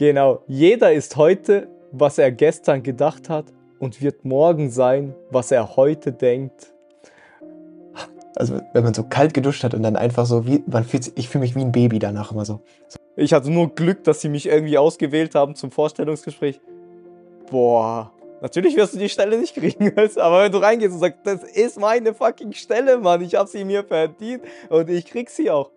Genau, jeder ist heute, was er gestern gedacht hat und wird morgen sein, was er heute denkt. Also wenn man so kalt geduscht hat und dann einfach so wie, man fühlt ich fühle mich wie ein Baby danach immer so. Ich hatte nur Glück, dass sie mich irgendwie ausgewählt haben zum Vorstellungsgespräch. Boah, natürlich wirst du die Stelle nicht kriegen, aber wenn du reingehst und sagst, das ist meine fucking Stelle, Mann, ich habe sie mir verdient und ich krieg sie auch.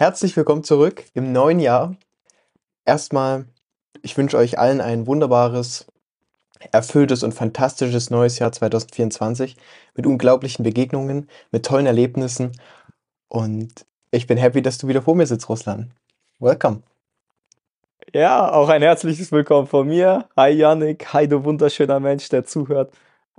Herzlich willkommen zurück im neuen Jahr. Erstmal, ich wünsche euch allen ein wunderbares, erfülltes und fantastisches neues Jahr 2024 mit unglaublichen Begegnungen, mit tollen Erlebnissen und ich bin happy, dass du wieder vor mir sitzt, Russland. Welcome. Ja, auch ein herzliches Willkommen von mir. Hi Yannick, hi du wunderschöner Mensch, der zuhört.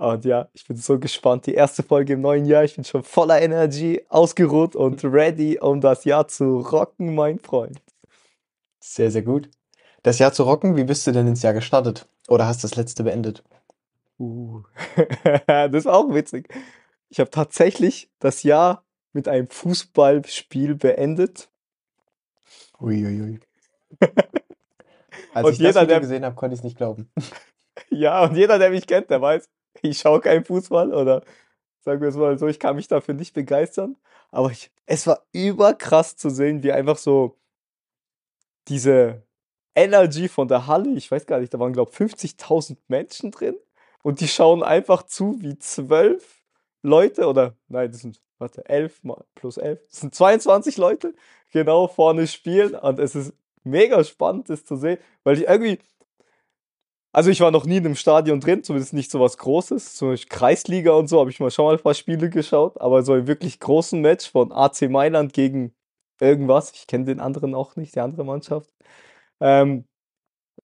Und ja, ich bin so gespannt. Die erste Folge im neuen Jahr. Ich bin schon voller Energie, ausgeruht und ready, um das Jahr zu rocken, mein Freund. Sehr, sehr gut. Das Jahr zu rocken, wie bist du denn ins Jahr gestartet? Oder hast du das letzte beendet? Uh. das war auch witzig. Ich habe tatsächlich das Jahr mit einem Fußballspiel beendet. Uiuiui. Als und ich jeder, das Video gesehen habe, konnte ich es nicht glauben. ja, und jeder, der mich kennt, der weiß, ich schaue keinen Fußball oder sagen wir es mal so, ich kann mich dafür nicht begeistern. Aber ich, es war überkrass zu sehen, wie einfach so diese Energy von der Halle, ich weiß gar nicht, da waren glaube ich 50.000 Menschen drin und die schauen einfach zu, wie zwölf Leute oder nein, das sind, warte, elf mal plus elf, das sind 22 Leute genau vorne spielen und es ist mega spannend, das zu sehen, weil ich irgendwie, also ich war noch nie in einem Stadion drin, zumindest nicht so was Großes. Zum Beispiel Kreisliga und so habe ich mal schon mal ein paar Spiele geschaut, aber so ein wirklich großen Match von AC Mailand gegen irgendwas, ich kenne den anderen auch nicht, die andere Mannschaft. Ähm,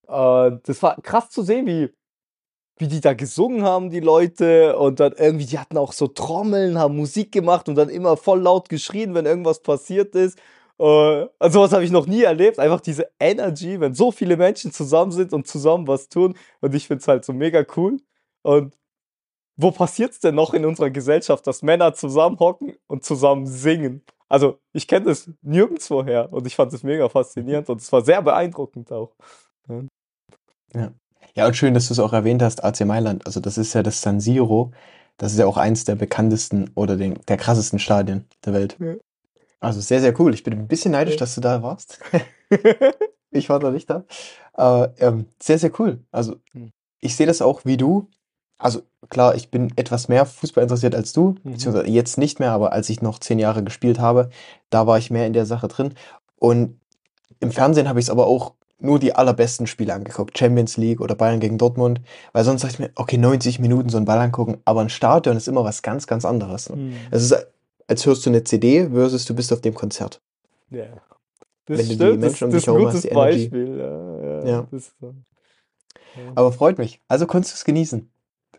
äh, das war krass zu sehen, wie, wie die da gesungen haben, die Leute, und dann irgendwie, die hatten auch so Trommeln, haben Musik gemacht und dann immer voll laut geschrien, wenn irgendwas passiert ist. Uh, also was habe ich noch nie erlebt. Einfach diese Energy, wenn so viele Menschen zusammen sind und zusammen was tun. Und ich finde es halt so mega cool. Und wo passiert es denn noch in unserer Gesellschaft, dass Männer zusammenhocken und zusammen singen? Also ich kenne das nirgendwoher und ich fand es mega faszinierend und es war sehr beeindruckend auch. Ja. ja. Ja, und schön, dass du es auch erwähnt hast, AC Mailand. Also das ist ja das San Siro. Das ist ja auch eins der bekanntesten oder den, der krassesten Stadien der Welt. Ja. Also sehr, sehr cool. Ich bin ein bisschen neidisch, dass du da warst. ich war da nicht da. Aber ähm, sehr, sehr cool. Also hm. ich sehe das auch wie du. Also klar, ich bin etwas mehr Fußball interessiert als du, mhm. beziehungsweise jetzt nicht mehr, aber als ich noch zehn Jahre gespielt habe, da war ich mehr in der Sache drin. Und im Fernsehen habe ich es aber auch nur die allerbesten Spiele angeguckt. Champions League oder Bayern gegen Dortmund. Weil sonst sag ich mir, okay, 90 Minuten so einen Ball angucken, aber ein Stadion ist immer was ganz, ganz anderes. Ne? Mhm. Es ist als hörst du eine CD versus du bist auf dem Konzert. Ja. Das Wenn stimmt, du die Menschen um dich herum hast, die Energy. Beispiel. Ja, ja, ja. Das, ja. Aber freut mich. Also konntest du es genießen.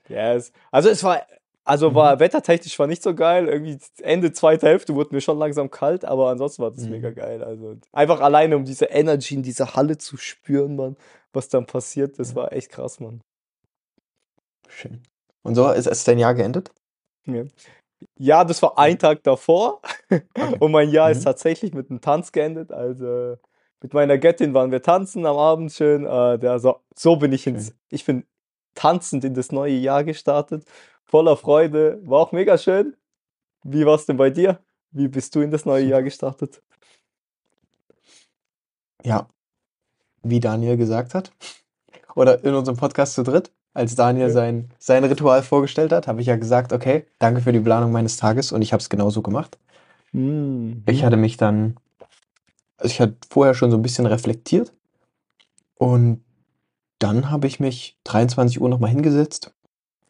Ja, yes. also es war, also mhm. war wettertechnisch war nicht so geil. Irgendwie Ende zweite Hälfte wurde mir schon langsam kalt, aber ansonsten war das mhm. mega geil. Also einfach alleine um diese Energy in dieser Halle zu spüren, man, was dann passiert, das war echt krass, man. Schön. Und so ist, ist dein Jahr geendet? Ja. Ja, das war ein Tag davor. Okay. Und mein Jahr mhm. ist tatsächlich mit einem Tanz geendet. Also mit meiner Göttin waren wir tanzen am Abend schön. Äh, so bin ich ins, ich bin tanzend in das neue Jahr gestartet. Voller Freude. War auch mega schön. Wie war es denn bei dir? Wie bist du in das neue Jahr gestartet? Ja, wie Daniel gesagt hat. Oder in unserem Podcast zu dritt als Daniel sein, sein Ritual vorgestellt hat, habe ich ja gesagt, okay, danke für die Planung meines Tages und ich habe es genauso gemacht. Mhm. Ich hatte mich dann, also ich hatte vorher schon so ein bisschen reflektiert und dann habe ich mich 23 Uhr nochmal hingesetzt,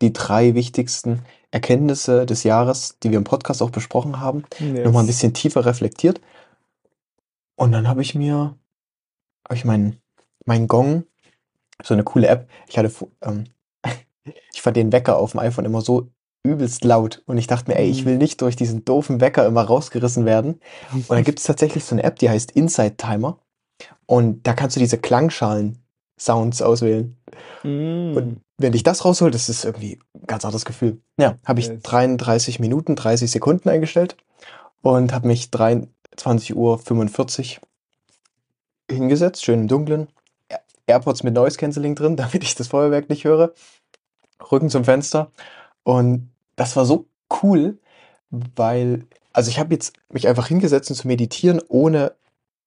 die drei wichtigsten Erkenntnisse des Jahres, die wir im Podcast auch besprochen haben, yes. nochmal ein bisschen tiefer reflektiert. Und dann habe ich mir, habe ich meinen mein Gong, so eine coole App, ich hatte ähm, ich fand den Wecker auf dem iPhone immer so übelst laut und ich dachte mir, ey, ich will mhm. nicht durch diesen doofen Wecker immer rausgerissen werden. Und dann gibt es tatsächlich so eine App, die heißt Inside Timer und da kannst du diese Klangschalen-Sounds auswählen. Mm. Und wenn ich das rausholt, das ist irgendwie ein ganz anderes Gefühl. Ja, habe ich yes. 33 Minuten, 30 Sekunden eingestellt und habe mich 23.45 Uhr hingesetzt, schön im Dunkeln. Air- AirPods mit Noise Cancelling drin, damit ich das Feuerwerk nicht höre. Rücken zum Fenster. Und das war so cool, weil, also ich habe jetzt mich einfach hingesetzt und zu meditieren, ohne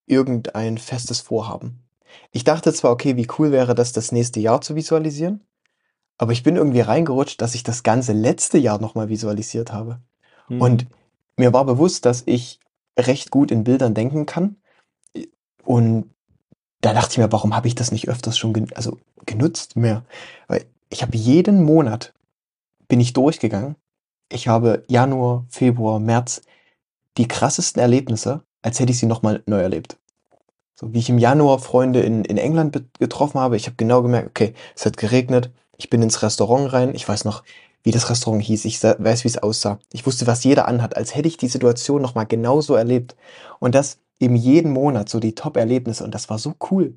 irgendein festes Vorhaben. Ich dachte zwar, okay, wie cool wäre das, das nächste Jahr zu visualisieren, aber ich bin irgendwie reingerutscht, dass ich das ganze letzte Jahr nochmal visualisiert habe. Mhm. Und mir war bewusst, dass ich recht gut in Bildern denken kann. Und da dachte ich mir, warum habe ich das nicht öfters schon gen also genutzt mehr? Weil ich habe jeden Monat bin ich durchgegangen. Ich habe Januar, Februar, März die krassesten Erlebnisse, als hätte ich sie nochmal neu erlebt. So wie ich im Januar Freunde in, in England getroffen habe, ich habe genau gemerkt, okay, es hat geregnet, ich bin ins Restaurant rein, ich weiß noch, wie das Restaurant hieß, ich weiß, wie es aussah. Ich wusste, was jeder anhat, als hätte ich die Situation nochmal genauso erlebt. Und das eben jeden Monat, so die Top-Erlebnisse. Und das war so cool.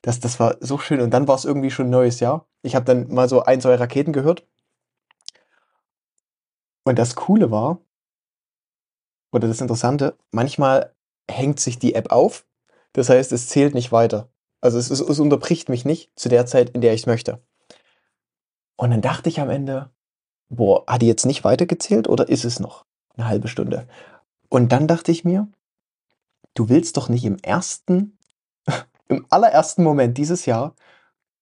Das, das war so schön. Und dann war es irgendwie schon neues Jahr. Ich habe dann mal so ein, zwei Raketen gehört. Und das Coole war, oder das Interessante, manchmal hängt sich die App auf. Das heißt, es zählt nicht weiter. Also es, es, es unterbricht mich nicht zu der Zeit, in der ich möchte. Und dann dachte ich am Ende, boah, hat die jetzt nicht weitergezählt oder ist es noch eine halbe Stunde? Und dann dachte ich mir, du willst doch nicht im ersten, im allerersten Moment dieses Jahr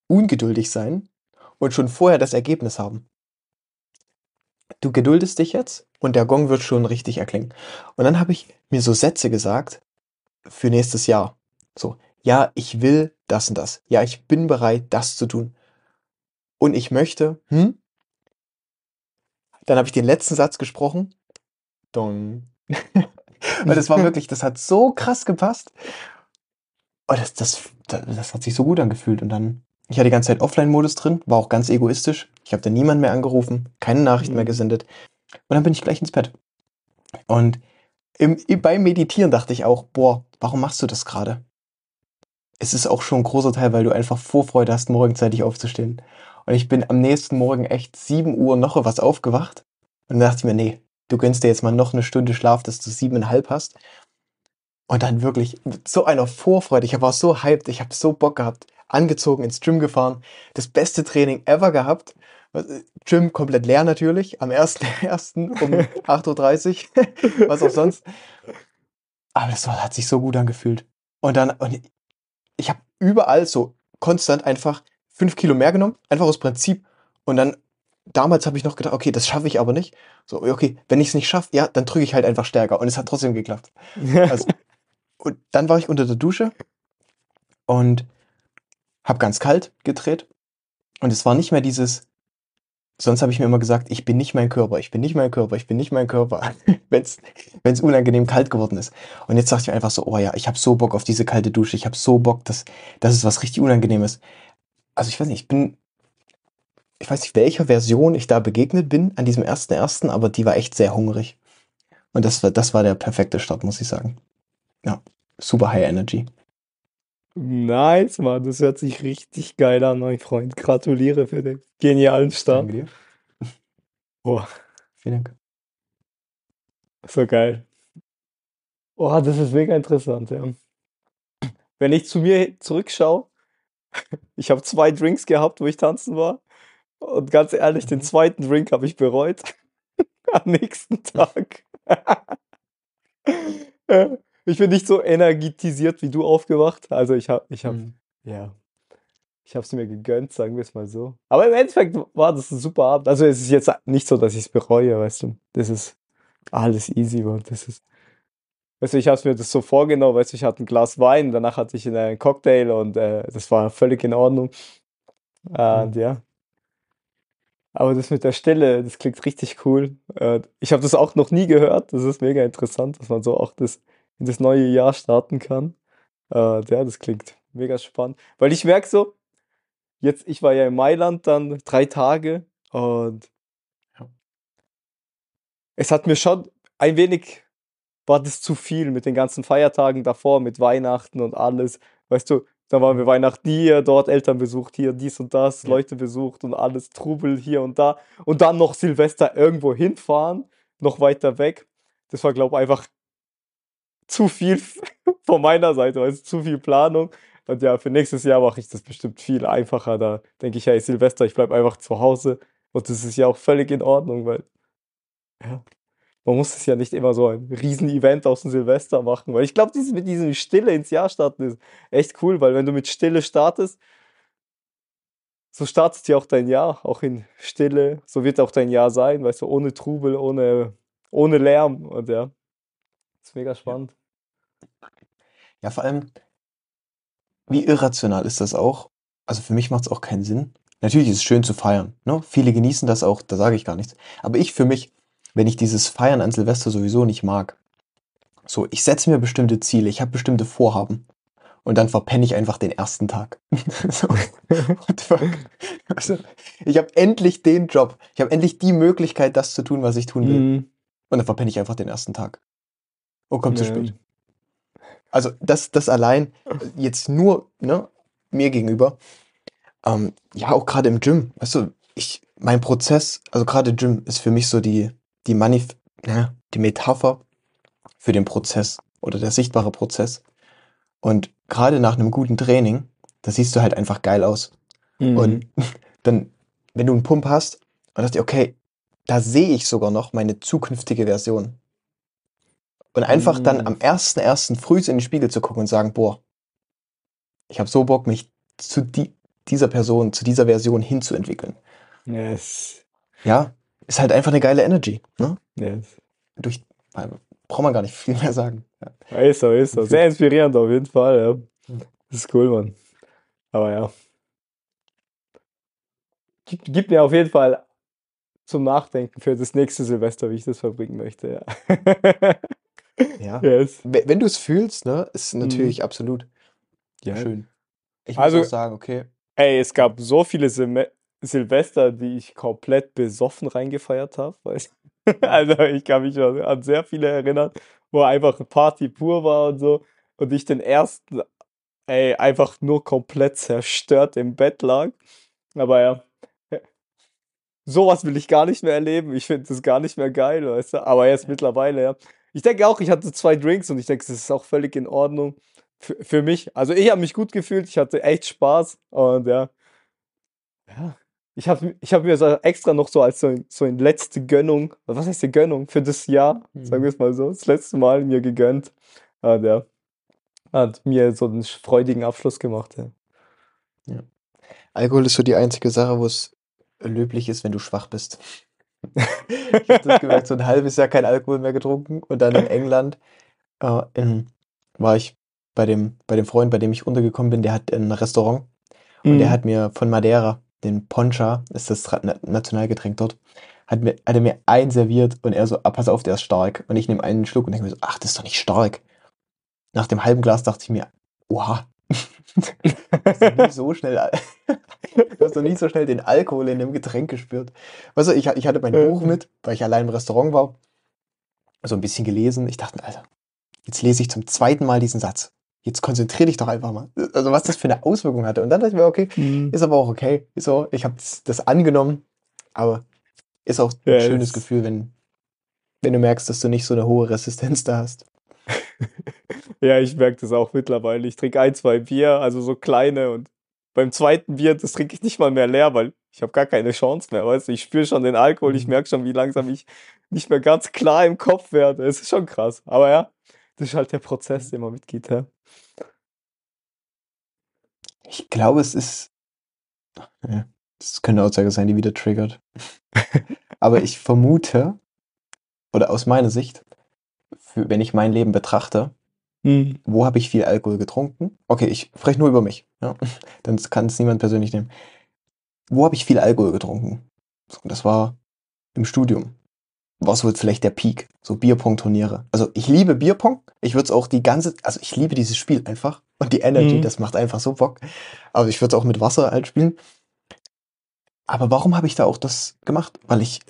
ungeduldig sein und schon vorher das Ergebnis haben. Du geduldest dich jetzt und der Gong wird schon richtig erklingen. Und dann habe ich mir so Sätze gesagt für nächstes Jahr. So, ja, ich will das und das. Ja, ich bin bereit, das zu tun. Und ich möchte, hm? Dann habe ich den letzten Satz gesprochen. Dong. Weil das war wirklich, das hat so krass gepasst. Oh, das, das, das, hat sich so gut angefühlt. Und dann, ich hatte die ganze Zeit Offline-Modus drin, war auch ganz egoistisch. Ich habe da niemanden mehr angerufen, keine Nachrichten mehr Mhm. gesendet. Und dann bin ich gleich ins Bett. Und im, beim Meditieren dachte ich auch, boah, warum machst du das gerade? Es ist auch schon ein großer Teil, weil du einfach Vorfreude hast, morgen zeitig aufzustehen. Und ich bin am nächsten Morgen echt 7 Uhr noch was aufgewacht. Und dann dachte ich mir, nee, du gönnst dir jetzt mal noch eine Stunde Schlaf, dass du siebeneinhalb hast. Und dann wirklich mit so einer Vorfreude. Ich war so hyped, ich habe so Bock gehabt. Angezogen, ins Gym gefahren. Das beste Training ever gehabt. Gym komplett leer natürlich. Am 1.1. um 8.30 Uhr. Was auch sonst. Aber das hat sich so gut angefühlt. Und dann, und ich habe überall so konstant einfach fünf Kilo mehr genommen. Einfach aus Prinzip. Und dann, damals habe ich noch gedacht, okay, das schaffe ich aber nicht. So, okay, wenn ich es nicht schaffe, ja, dann drücke ich halt einfach stärker. Und es hat trotzdem geklappt. Also, und dann war ich unter der Dusche und habe ganz kalt gedreht. Und es war nicht mehr dieses, sonst habe ich mir immer gesagt, ich bin nicht mein Körper, ich bin nicht mein Körper, ich bin nicht mein Körper, wenn es unangenehm kalt geworden ist. Und jetzt dachte ich mir einfach so, oh ja, ich habe so Bock auf diese kalte Dusche, ich habe so Bock, dass das ist was richtig Unangenehmes. Also ich weiß nicht, ich bin, ich weiß nicht, welcher Version ich da begegnet bin an diesem ersten ersten, aber die war echt sehr hungrig. Und das war, das war der perfekte Start, muss ich sagen. Ja, super High Energy. Nice, Mann. Das hört sich richtig geil an, mein Freund. Gratuliere für den genialen Start. Danke dir. Boah, Vielen Dank. so geil. Oh, das ist mega interessant, ja. Wenn ich zu mir zurückschaue, ich habe zwei Drinks gehabt, wo ich tanzen war. Und ganz ehrlich, den Mhm. zweiten Drink habe ich bereut. Am nächsten Tag. Ja, ich bin nicht so energetisiert wie du aufgewacht. Also ich habe, ich habe, Mhm. ja, ich habe es mir gegönnt, sagen wir es mal so. Aber im Endeffekt war das ein super Abend. Also es ist jetzt nicht so, dass ich es bereue, weißt du. Das ist alles easy, Mann. Das ist, weißt du, ich habe mir das so vorgenommen, weißt du, ich hatte ein Glas Wein, danach hatte ich einen Cocktail und äh, das war völlig in Ordnung. Und ja. Aber das mit der Stille, das klingt richtig cool. Äh, ich habe das auch noch nie gehört. Das ist mega interessant, dass man so auch das in das neue Jahr starten kann. Äh, ja, das klingt mega spannend. Weil ich merke so, jetzt, ich war ja in Mailand dann drei Tage und Ja. es hat mir schon ein wenig, war das zu viel mit den ganzen Feiertagen davor, mit Weihnachten und alles. Weißt du, dann waren wir Weihnachten hier, dort Eltern besucht, hier dies und das, Ja. Leute besucht und alles, Trubel hier und da. Und dann noch Silvester irgendwo hinfahren, noch weiter weg. Das war, glaube ich, einfach zu viel von meiner Seite, du, zu viel Planung. Und ja, für nächstes Jahr mache ich das bestimmt viel einfacher. Da denke ich, hey, Silvester, ich bleibe einfach zu Hause. Und das ist ja auch völlig in Ordnung, weil ja, man muss es ja nicht immer so ein Riesen-Event aus dem Silvester machen. Weil ich glaube, dieses, mit diesem Stille ins Jahr starten ist echt cool, weil wenn du mit Stille startest, so startet ja auch dein Jahr, auch in Stille. So wird auch dein Jahr sein, weißt du, ohne Trubel, ohne, ohne Lärm. Und ja, ist mega spannend. Ja, vor allem, wie irrational ist das auch? Also für mich macht es auch keinen Sinn. Natürlich ist es schön zu feiern. Ne? Viele genießen das auch, da sage ich gar nichts. Aber ich für mich, wenn ich dieses Feiern an Silvester sowieso nicht mag, so, ich setze mir bestimmte Ziele, ich habe bestimmte Vorhaben und dann verpenne ich einfach den ersten Tag. so, what fuck? Also, ich habe endlich den Job, ich habe endlich die Möglichkeit, das zu tun, was ich tun will. Mhm. Und dann verpenne ich einfach den ersten Tag. Und kommt zu Ja. spät. Also das, das allein jetzt nur ne, mir gegenüber. Ähm, ja, auch gerade im Gym. Weißt du, ich, mein Prozess, also gerade Gym ist für mich so die, die Manif ja, die Metapher für den Prozess oder der sichtbare Prozess. Und gerade nach einem guten Training, da siehst du halt einfach geil aus. Mhm. Und dann, wenn du einen Pump hast, und dachte ich, okay, da sehe ich sogar noch meine zukünftige Version. Und einfach dann Mhm. am 1.1. früh in den Spiegel zu gucken und sagen, boah, ich habe so Bock, mich zu die, dieser Person, zu dieser Version hinzuentwickeln. yes. Ja, ist halt einfach eine geile Energy. Ne? Yes. Durch, braucht man gar nicht viel mehr sagen. Ja. Ist so, ist so. Sehr inspirierend auf jeden Fall, ja. Mhm. Das ist cool, Mann. Aber ja. Gibt, gibt mir auf jeden Fall zum Nachdenken für das nächste Silvester, wie ich das verbringen möchte, ja. Ja. yes. Wenn du es fühlst, ne, ist natürlich absolut Ja. schön. Ich Also- muss auch sagen, okay, Ey, es gab so viele Silme Silvester, die ich komplett besoffen reingefeiert habe. Du? Also ich kann mich an sehr viele erinnern, wo einfach Party pur war und so. Und ich den ersten, ey, einfach nur komplett zerstört im Bett lag. Aber ja, sowas will ich gar nicht mehr erleben. Ich finde das gar nicht mehr geil, weißt du. Aber jetzt mittlerweile, ja. Ich denke auch, ich hatte zwei Drinks und ich denke, es ist auch völlig in Ordnung für, für mich. Also ich habe mich gut gefühlt, ich hatte echt Spaß und ja. Ja. Ich habe ich hab mir so extra noch so als so, so eine letzte Gönnung, was heißt die Gönnung für das Jahr, sagen Mhm. wir es mal so, das letzte Mal mir gegönnt. Und ja, hat mir so einen freudigen Abschluss gemacht. Ja. Alkohol ist so die einzige Sache, wo es löblich ist, wenn du schwach bist. ich habe das gemerkt, so ein halbes Jahr kein Alkohol mehr getrunken und dann in England äh, in, war ich bei dem, bei dem Freund, bei dem ich untergekommen bin, der hat ein Restaurant und der Mhm. hat mir von Madeira, den Poncha, ist das Nationalgetränk dort, hat, mir, hat er mir einen serviert und er so, ah, pass auf, der ist stark. Und ich nehme einen Schluck und denke mir so, ach, das ist doch nicht stark. Nach dem halben Glas dachte ich mir, oha, du hast doch nie so schnell, du hast doch nie so schnell den Alkohol in dem Getränk gespürt. Weißt du, ich, ich hatte mein Ja. Buch mit, weil ich allein im Restaurant war, so ein bisschen gelesen. Ich dachte mir, Alter, jetzt lese ich zum zweiten Mal diesen Satz. Jetzt konzentrier dich doch einfach mal. Also was das für eine Auswirkung hatte. Und dann dachte ich mir, okay, Mhm. ist aber auch okay. So, ich habe das, angenommen, aber ist auch ein Ja, schönes es- Gefühl, wenn, wenn du merkst, dass du nicht so eine hohe Resistenz da hast. Ja, ich merke das auch mittlerweile. Ich trinke ein, zwei Bier, also so kleine und beim zweiten Bier, das trinke ich nicht mal mehr leer, weil ich habe gar keine Chance mehr, weißt du? Ich spüre schon den Alkohol, ich Mhm. merke schon, wie langsam ich nicht mehr ganz klar im Kopf werde. Es ist schon krass. Aber ja, das ist halt der Prozess, den man mitgeht, ja. Ich glaube, es ist. Ja, das könnte eine Aussage sein, die wieder triggert. Aber ich vermute, oder aus meiner Sicht, für, wenn ich mein Leben betrachte, Mhm. wo habe ich viel Alkohol getrunken? Okay, ich spreche nur über mich. Ja? Dann kann es niemand persönlich nehmen. Wo habe ich viel Alkohol getrunken? Das war im Studium. War so vielleicht der Peak. So Bierpong-Turniere. Also ich liebe Bierpong. Ich würde es auch die ganze, also ich liebe dieses Spiel einfach. Und die Energy, Mhm. das macht einfach so Bock. Aber ich würde es auch mit Wasser halt spielen. Aber warum habe ich da auch das gemacht? Weil ich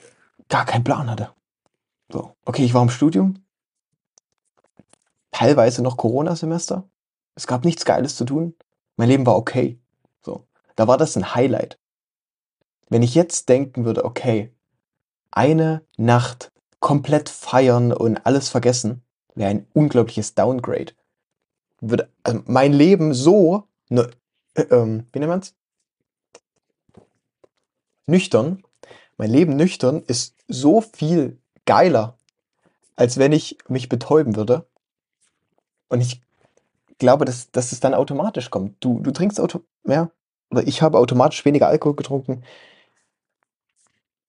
gar keinen Plan hatte. So, okay, ich war im Studium. Teilweise noch Corona-Semester. Es gab nichts Geiles zu tun. Mein Leben war okay. So, da war das ein Highlight. Wenn ich jetzt denken würde, okay, eine Nacht komplett feiern und alles vergessen, wäre ein unglaubliches Downgrade. Würde, also mein Leben so, ne, äh, ähm, wie nennt man's? Nüchtern. Mein Leben nüchtern ist so viel geiler, als wenn ich mich betäuben würde. Und ich glaube, dass, dass es dann automatisch kommt. Du, du trinkst auto mehr, oder ich habe automatisch weniger Alkohol getrunken,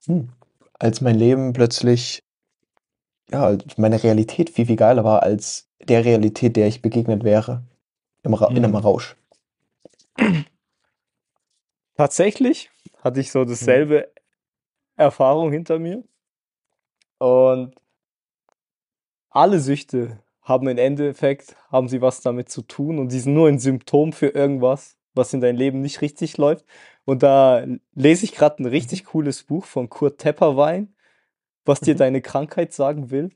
hm. Als mein Leben plötzlich, ja, meine Realität viel, viel geiler war als der Realität, der ich begegnet wäre im Ra in einem Mhm. Rausch. Tatsächlich hatte ich so Mhm. dasselbe Erfahrung hinter mir. Und alle Süchte haben im Endeffekt, haben sie was damit zu tun und die sind nur ein Symptom für irgendwas, was in deinem Leben nicht richtig läuft. Und da lese ich gerade ein Mhm. richtig cooles Buch von Kurt Tepperwein, was dir Mhm. deine Krankheit sagen will.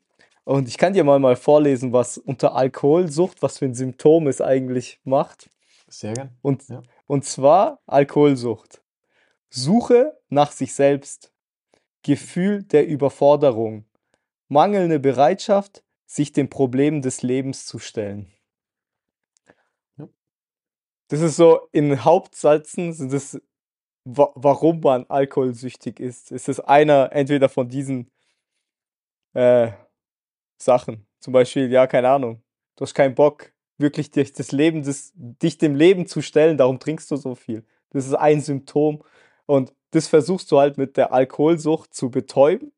Und ich kann dir mal mal vorlesen, was unter Alkoholsucht, was für ein Symptom es eigentlich macht. Sehr gern. Und, Ja. und zwar Alkoholsucht. Suche nach sich selbst. Gefühl der Überforderung. Mangelnde Bereitschaft, sich den Problemen des Lebens zu stellen. Das ist so, in Hauptsätzen sind es, wa warum man alkoholsüchtig ist. Es ist einer entweder von diesen äh, Sachen. Zum Beispiel, ja, keine Ahnung. Du hast keinen Bock, wirklich dich, das Leben, das, dich dem Leben zu stellen, darum trinkst du so viel. Das ist ein Symptom. Und das versuchst du halt mit der Alkoholsucht zu betäuben.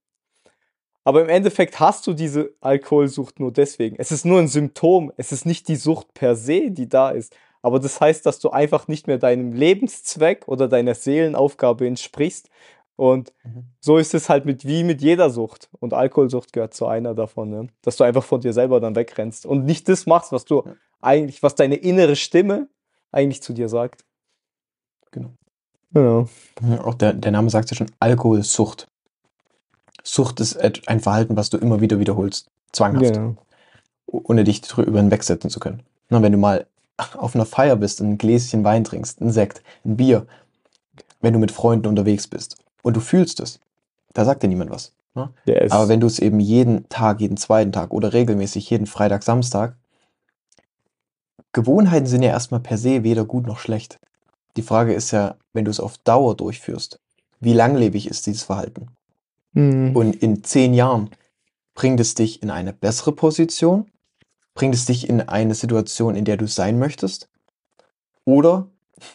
Aber im Endeffekt hast du diese Alkoholsucht nur deswegen. Es ist nur ein Symptom. Es ist nicht die Sucht per se, die da ist. Aber das heißt, dass du einfach nicht mehr deinem Lebenszweck oder deiner Seelenaufgabe entsprichst. Und Mhm. so ist es halt mit wie mit jeder Sucht. Und Alkoholsucht gehört zu einer davon, ne? dass du einfach von dir selber dann wegrennst und nicht das machst, was du Ja. eigentlich, was deine innere Stimme eigentlich zu dir sagt. Genau. Genau. Ja, Auch der, der Name sagt ja schon Alkoholsucht. Sucht ist ein Verhalten, was du immer wieder wiederholst. Zwanghaft. Genau. ohne dich drüber hinwegsetzen zu können. Na, wenn du mal auf einer Feier bist und ein Gläschen Wein trinkst, ein Sekt, ein Bier, wenn du mit Freunden unterwegs bist und du fühlst es, da sagt dir niemand was. Ne? Ist, Aber wenn du es eben jeden Tag, jeden zweiten Tag oder regelmäßig jeden Freitag, Samstag, Gewohnheiten sind ja erstmal per se weder gut noch schlecht. Die Frage ist ja, wenn du es auf Dauer durchführst, wie langlebig ist dieses Verhalten? Mhm. Und in zehn Jahren bringt es dich in eine bessere Position? Bringt es dich in eine Situation, in der du sein möchtest? Oder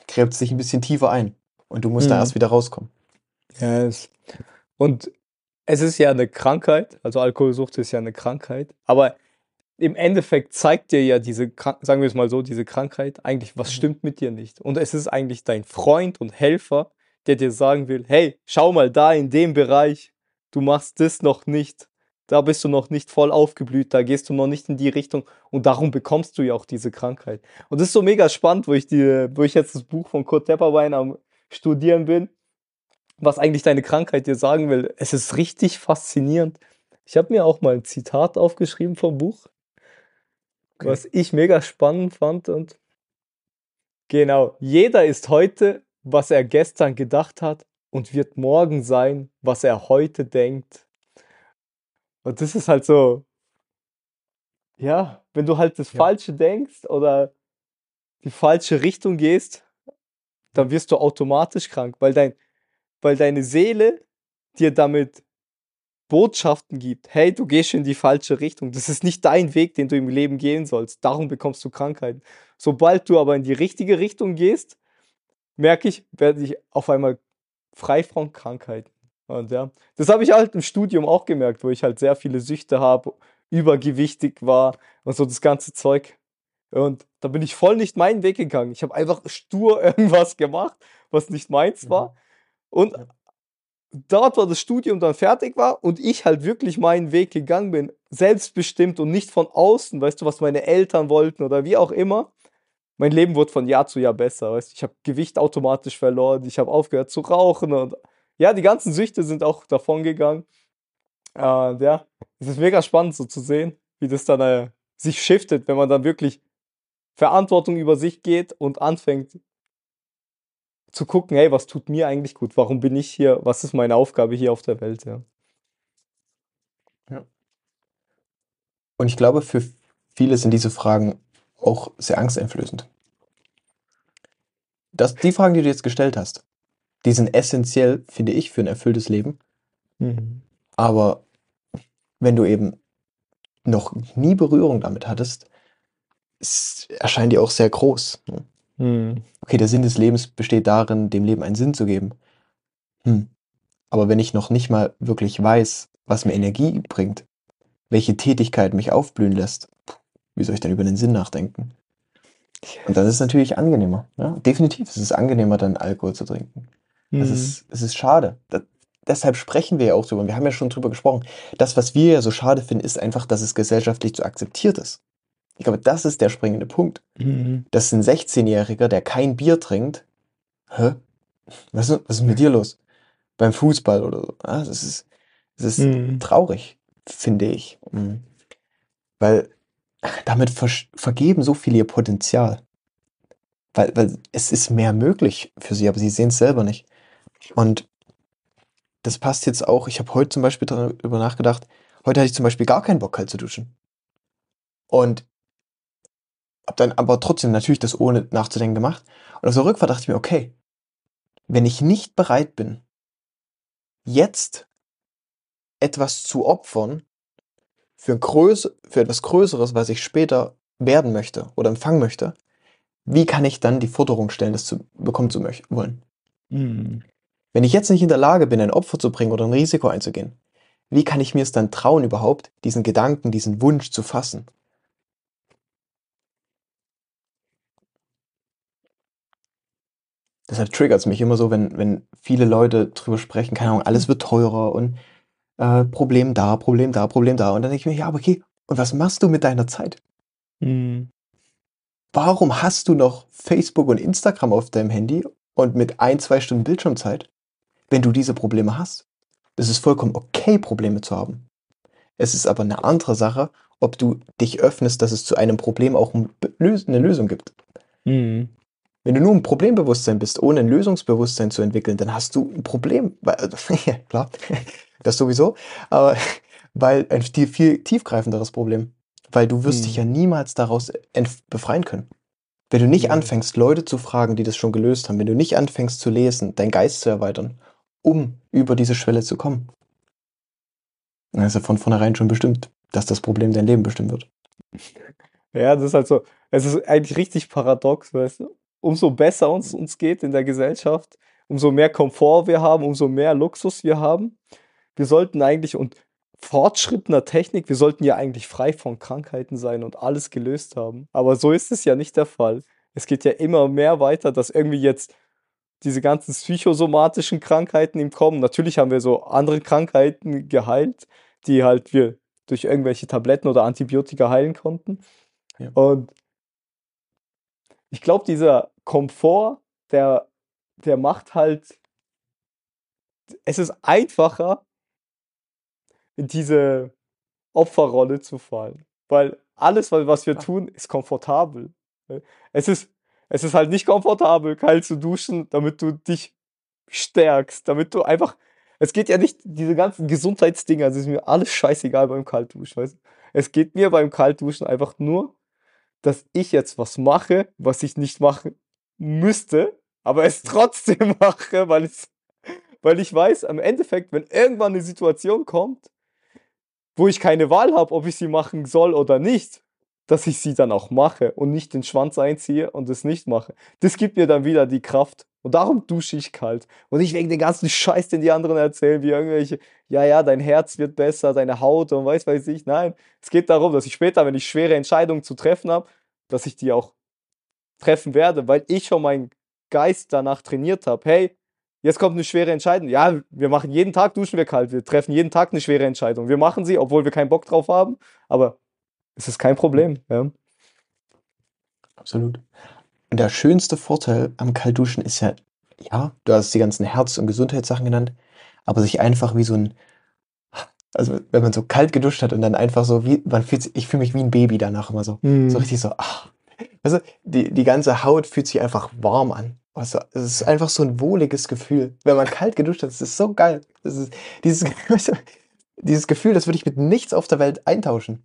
gräbt es dich ein bisschen tiefer ein und du musst da Mhm. erst wieder rauskommen? Ja, es, und es ist ja eine Krankheit, also Alkoholsucht ist ja eine Krankheit, aber im Endeffekt zeigt dir ja diese, sagen wir es mal so, diese Krankheit eigentlich, was stimmt mit dir nicht. Und es ist eigentlich dein Freund und Helfer, der dir sagen will, hey, schau mal da in dem Bereich, du machst das noch nicht, da bist du noch nicht voll aufgeblüht, da gehst du noch nicht in die Richtung und darum bekommst du ja auch diese Krankheit. Und das ist so mega spannend, wo ich, die, wo ich jetzt das Buch von Kurt Tepperwein am Studieren bin was eigentlich deine Krankheit dir sagen will. Es ist richtig faszinierend. Ich habe mir auch mal ein Zitat aufgeschrieben vom Buch, Okay. was ich mega spannend fand. Und genau, jeder ist heute, was er gestern gedacht hat und wird morgen sein, was er heute denkt. Und das ist halt so, ja, wenn du halt das Ja. Falsche denkst oder die falsche Richtung gehst, dann wirst du automatisch krank, weil dein, weil deine Seele dir damit Botschaften gibt. Hey, du gehst in die falsche Richtung. Das ist nicht dein Weg, den du im Leben gehen sollst. Darum bekommst du Krankheiten. Sobald du aber in die richtige Richtung gehst, merke ich, werde ich auf einmal frei von Krankheiten. Und ja, das habe ich halt im Studium auch gemerkt, wo ich halt sehr viele Süchte habe, übergewichtig war und so das ganze Zeug. Und da bin ich voll nicht meinen Weg gegangen. Ich habe einfach stur irgendwas gemacht, was nicht meins Mhm. war. Und Ja. dort, wo das Studium dann fertig war und ich halt wirklich meinen Weg gegangen bin, selbstbestimmt und nicht von außen, weißt du, was meine Eltern wollten oder wie auch immer. Mein Leben wurde von Jahr zu Jahr besser, weißt du. Ich habe Gewicht automatisch verloren, ich habe aufgehört zu rauchen und ja, die ganzen Süchte sind auch davon gegangen. Und ja, es ist mega spannend so zu sehen, wie das dann äh, sich shiftet, wenn man dann wirklich Verantwortung über sich geht und anfängt zu gucken, hey, was tut mir eigentlich gut? Warum bin ich hier? Was ist meine Aufgabe hier auf der Welt? Ja. Und ich glaube, für viele sind diese Fragen auch sehr angsteinflößend. Das, die Fragen, die du jetzt gestellt hast, die sind essentiell, finde ich, für ein erfülltes Leben. Mhm. Aber wenn du eben noch nie Berührung damit hattest, es erscheint dir auch sehr groß. ne? Mhm. Okay, der Sinn des Lebens besteht darin, dem Leben einen Sinn zu geben. Hm. Aber wenn ich noch nicht mal wirklich weiß, was mir Energie bringt, welche Tätigkeit mich aufblühen lässt, wie soll ich dann über den Sinn nachdenken? Und dann ist es natürlich angenehmer. Ja? Definitiv, es ist angenehmer, dann Alkohol zu trinken. Es Mhm. ist, es ist schade. Da, deshalb sprechen wir ja auch drüber. Wir haben ja schon drüber gesprochen. Das, was wir ja so schade finden, ist einfach, dass es gesellschaftlich so akzeptiert ist. Ich glaube, das ist der springende Punkt. Mhm. Dass ein 16-Jähriger, der kein Bier trinkt, hä? Was, ist- was ist mit dir los? Beim Fußball oder so. Ah, das ist, das ist Mhm. traurig, finde ich. Mhm. Weil damit versch- vergeben so viele ihr Potenzial. Weil, weil es ist mehr möglich für sie, aber sie sehen es selber nicht. Und das passt jetzt auch. Ich habe heute zum Beispiel darüber nachgedacht. Heute hatte ich zum Beispiel gar keinen Bock, kalt zu duschen. Und habe dann aber trotzdem natürlich das ohne nachzudenken gemacht. Und auf der Rückfahrt dachte ich mir, okay, wenn ich nicht bereit bin, jetzt etwas zu opfern für, größ für etwas Größeres, was ich später werden möchte oder empfangen möchte, wie kann ich dann die Forderung stellen, das zu bekommen zu wollen? Mhm. Wenn ich jetzt nicht in der Lage bin, ein Opfer zu bringen oder ein Risiko einzugehen, wie kann ich mir es dann trauen, überhaupt diesen Gedanken, diesen Wunsch zu fassen? Deshalb triggert es mich immer so, wenn, wenn viele Leute drüber sprechen, keine Ahnung, alles wird teurer und äh, Problem da, Problem da, Problem da. Und dann denke ich mir, ja, aber okay, und was machst du mit deiner Zeit? Mhm. Warum hast du noch Facebook und Instagram auf deinem Handy und mit ein, zwei Stunden Bildschirmzeit, wenn du diese Probleme hast? Es ist vollkommen okay, Probleme zu haben. Es ist aber eine andere Sache, ob du dich öffnest, dass es zu einem Problem auch ein eine Lösung gibt. Mhm. Wenn du nur im Problembewusstsein bist, ohne ein Lösungsbewusstsein zu entwickeln, dann hast du ein Problem. Ja, klar, das sowieso, aber weil ein viel, viel tiefgreifenderes Problem. Weil du wirst Hm. dich ja niemals daraus befreien können. Wenn du nicht anfängst, Leute zu fragen, die das schon gelöst haben, wenn du nicht anfängst zu lesen, deinen Geist zu erweitern, um über diese Schwelle zu kommen, dann ist ja von vornherein schon bestimmt, dass das Problem dein Leben bestimmen wird. Ja, das ist halt so, es ist eigentlich richtig paradox, weißt du? Umso besser uns, uns geht in der Gesellschaft, umso mehr Komfort wir haben, umso mehr Luxus wir haben. Wir sollten eigentlich und fortschrittener Technik, wir sollten ja eigentlich frei von Krankheiten sein und alles gelöst haben. Aber so ist es ja nicht der Fall. Es geht ja immer mehr weiter, dass irgendwie jetzt diese ganzen psychosomatischen Krankheiten ihm kommen. Natürlich haben wir so andere Krankheiten geheilt, die halt wir durch irgendwelche Tabletten oder Antibiotika heilen konnten. Ja. Und ich glaube, dieser Komfort, der, der macht halt, es ist einfacher, in diese Opferrolle zu fallen. Weil alles, wa- was wir tun, ist komfortabel. Es ist, es ist halt nicht komfortabel, kalt zu duschen, damit du dich stärkst, damit du einfach. Es geht ja nicht, diese ganzen Gesundheitsdinger, es ist mir alles scheißegal beim Kaltduschen, weißt? Es geht mir beim Kaltduschen einfach nur, dass ich jetzt was mache, was ich nicht machen müsste, aber es trotzdem mache, weil es, weil ich weiß, am Endeffekt, wenn irgendwann eine Situation kommt, wo ich keine Wahl habe, ob ich sie machen soll oder nicht, dass ich sie dann auch mache und nicht den Schwanz einziehe und es nicht mache. Das gibt mir dann wieder die Kraft. Und darum dusche ich kalt. Und nicht wegen den ganzen Scheiß, den die anderen erzählen, wie irgendwelche, ja, ja, dein Herz wird besser, deine Haut und weiß weiß ich. Nein, es geht darum, dass ich später, wenn ich schwere Entscheidungen zu treffen habe, dass ich die auch treffen werde, weil ich schon meinen Geist danach trainiert habe. Hey, jetzt kommt eine schwere Entscheidung. Ja, wir machen jeden Tag, duschen wir kalt. Wir treffen jeden Tag eine schwere Entscheidung. Wir machen sie, obwohl wir keinen Bock drauf haben, aber es ist kein Problem. Ja. Absolut. Und der schönste Vorteil am Kaltduschen ist ja, ja, du hast die ganzen Herz- und Gesundheitssachen genannt, aber sich einfach wie so ein, also wenn man so kalt geduscht hat und dann einfach so wie, man fühlt ich fühle mich wie ein Baby danach immer so. So richtig so, ach. Also die, die ganze Haut fühlt sich einfach warm an. Also, es ist einfach so ein wohliges Gefühl. Wenn man kalt geduscht hat, das ist so geil. Das ist dieses, dieses Gefühl, das würde ich mit nichts auf der Welt eintauschen.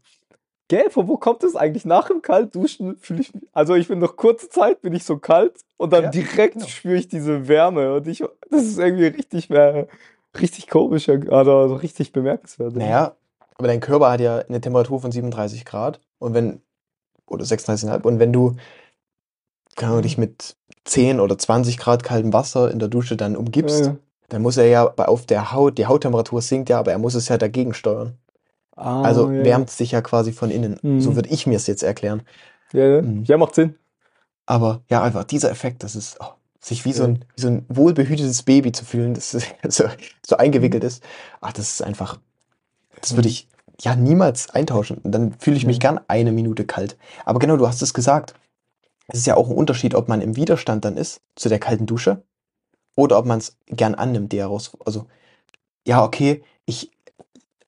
Gell, von wo kommt das eigentlich? Nach dem Kaltduschen fühle ich mich, also ich bin noch kurze Zeit, bin ich so kalt und dann Ja, direkt genau. spüre ich diese Wärme und ich, das ist irgendwie richtig, äh, richtig komisch, also richtig bemerkenswert. Naja, aber dein Körper hat ja eine Temperatur von 37 Grad und wenn, oder 36,5 und wenn du, keine Ahnung, dich mit 10 oder 20 Grad kaltem Wasser in der Dusche dann umgibst, Ja. dann muss er ja bei- auf der Haut, die Hauttemperatur sinkt ja, aber er muss es ja dagegen steuern. Ah, Also ja. wärmt sich ja quasi von innen. Mhm. So würde ich mir es jetzt erklären. Ja, Mhm. ja, macht Sinn. Aber ja, einfach dieser Effekt, das ist, oh, sich wie so ein, wie so ein wohlbehütetes Baby zu fühlen, das so, so eingewickelt ist, ach, das ist einfach, das würde ich ja niemals eintauschen. Dann fühle ich mich Mhm. gern eine Minute kalt. Aber genau, du hast es gesagt. Es ist ja auch ein Unterschied, ob man im Widerstand dann ist zu der kalten Dusche oder ob man es gern annimmt, die heraus. Also, ja, okay, ich,